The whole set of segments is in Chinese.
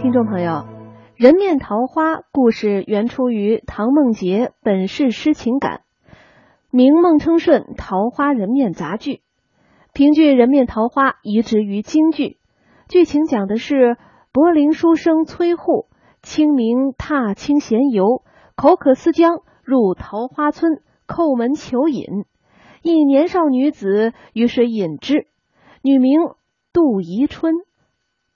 听众朋友，《人面桃花》故事原出于唐梦洁《本是诗情感》，明孟称顺《桃花人面杂剧》。评剧《人面桃花》移植于京剧，剧情讲的是柏林书生崔护清明踏青闲游，口渴思江，入桃花村叩门求饮。一年少女子于是饮之，女名杜宜春。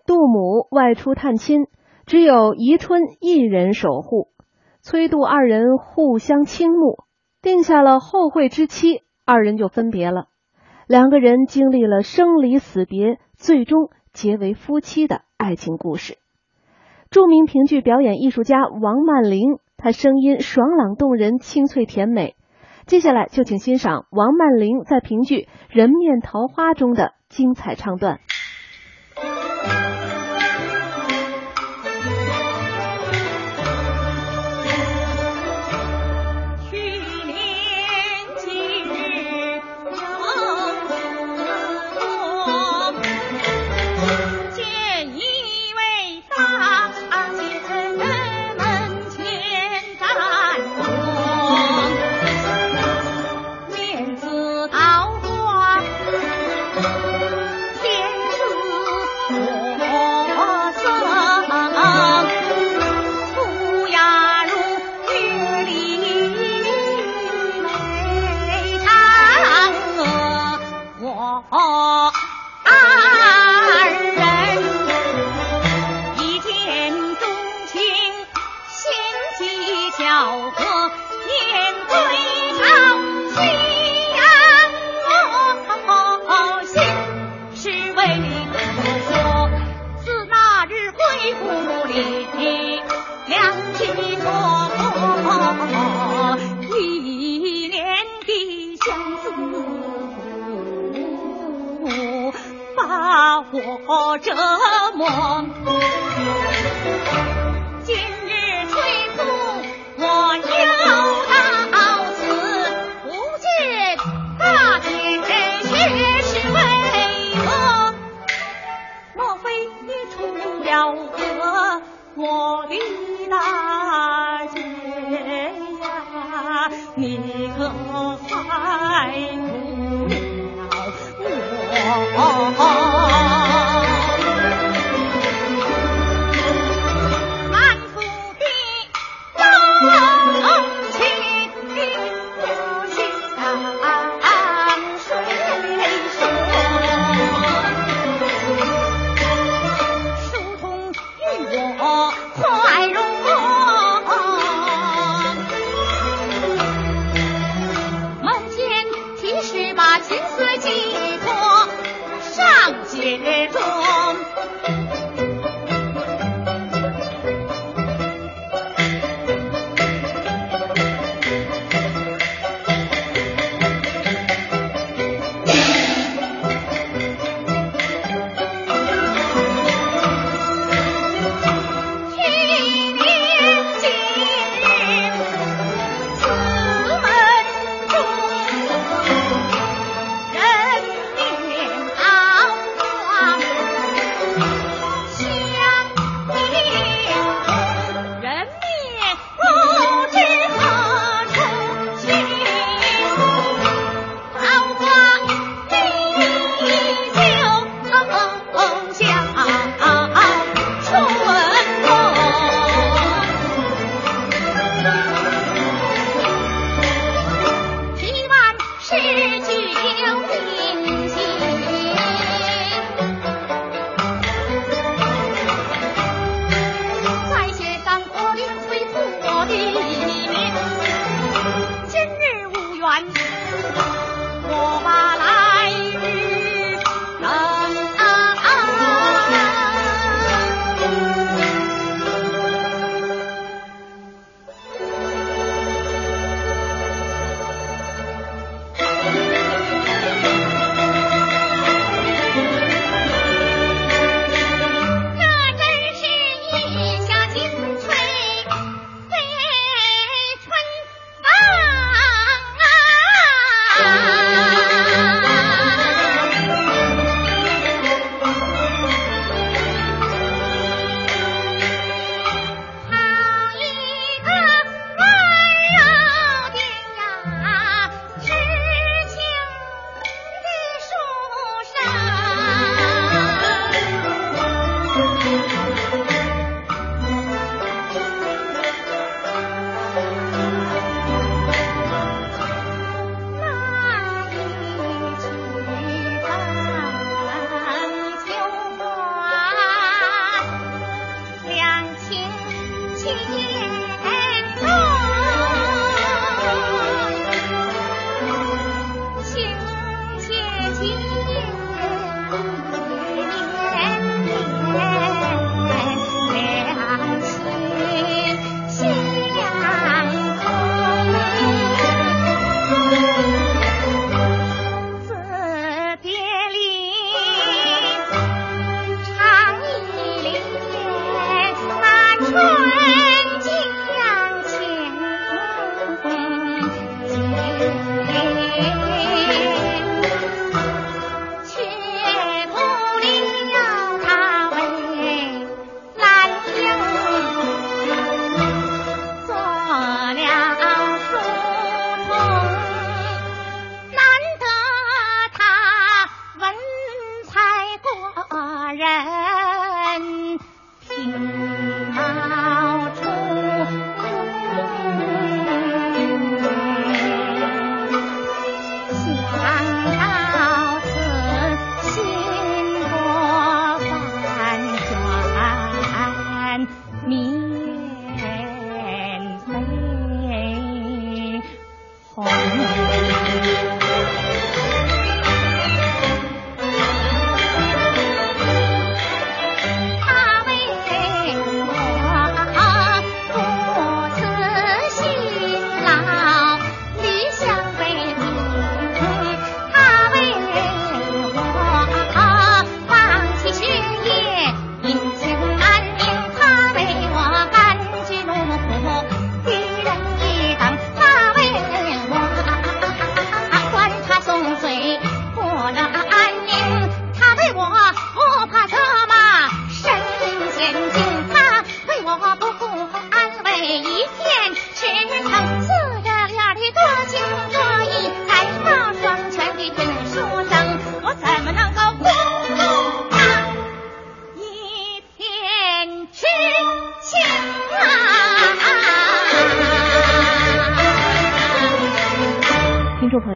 杜母外出探亲，只有宜春一人守护。崔杜二人互相倾慕，定下了后会之期，二人就分别了。两个人经历了生离死别，最终结为夫妻的爱情故事。著名评剧表演艺术家王曼玲，她声音爽朗动人，清脆甜美。接下来就请欣赏王曼玲在评剧《人面桃花》中的精彩唱段。我折磨。今日催促我要到此，不见大姐却是为何？莫非你出了河，我的大姐呀，你可害ええ。